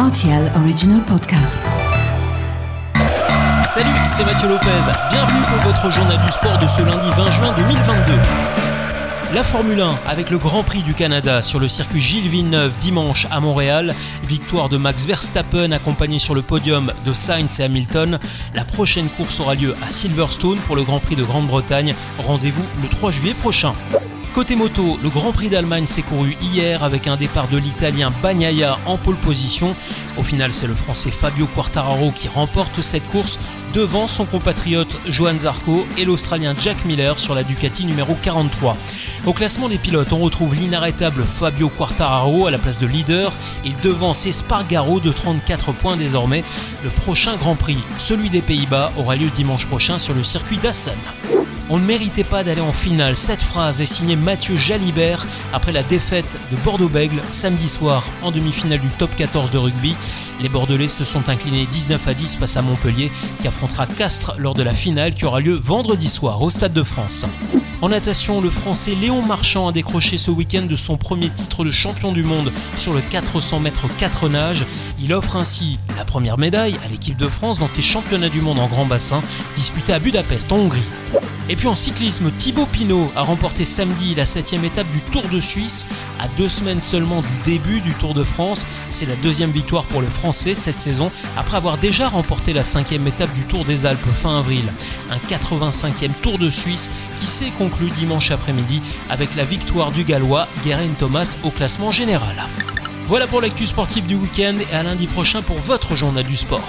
RTL Original Podcast. Salut, c'est Mathieu Lopez. Bienvenue pour votre journal du sport de ce lundi 20 juin 2022. La Formule 1 avec le Grand Prix du Canada sur le circuit Gilles Villeneuve dimanche à Montréal. Victoire de Max Verstappen accompagné sur le podium de Sainz et Hamilton. La prochaine course aura lieu à Silverstone pour le Grand Prix de Grande-Bretagne. Rendez-vous le 3 juillet prochain. Côté moto, le Grand Prix d'Allemagne s'est couru hier avec un départ de l'Italien Bagnaia en pole position. Au final, c'est le Français Fabio Quartararo qui remporte cette course devant son compatriote Johan Zarco et l'Australien Jack Miller sur la Ducati numéro 43. Au classement des pilotes, on retrouve l'inarrêtable Fabio Quartararo à la place de leader et devant Spargaro de 34 points désormais. Le prochain Grand Prix, celui des Pays-Bas, aura lieu dimanche prochain sur le circuit d'Assen. On ne méritait pas d'aller en finale. Cette phrase est signée Mathieu Jalibert après la défaite de Bordeaux-Bègle samedi soir en demi-finale du top 14 de rugby. Les Bordelais se sont inclinés 19 à 10 face à Montpellier qui affrontera Castres lors de la finale qui aura lieu vendredi soir au Stade de France. En natation, le Français Léon Marchand a décroché ce week-end de son premier titre de champion du monde sur le 400 mètres 4 nages. Il offre ainsi la première médaille à l'équipe de France dans ses championnats du monde en grand bassin disputés à Budapest en Hongrie. Et puis en cyclisme, Thibaut Pinot a remporté samedi la 7 étape du Tour de Suisse. À deux semaines seulement du début du Tour de France, c'est la deuxième victoire pour le Français cette saison, après avoir déjà remporté la cinquième étape du Tour des Alpes fin avril. Un 85e Tour de Suisse qui s'est conclu dimanche après-midi avec la victoire du Gallois Geraint Thomas au classement général. Voilà pour l'actu sportive du week-end et à lundi prochain pour votre journal du sport.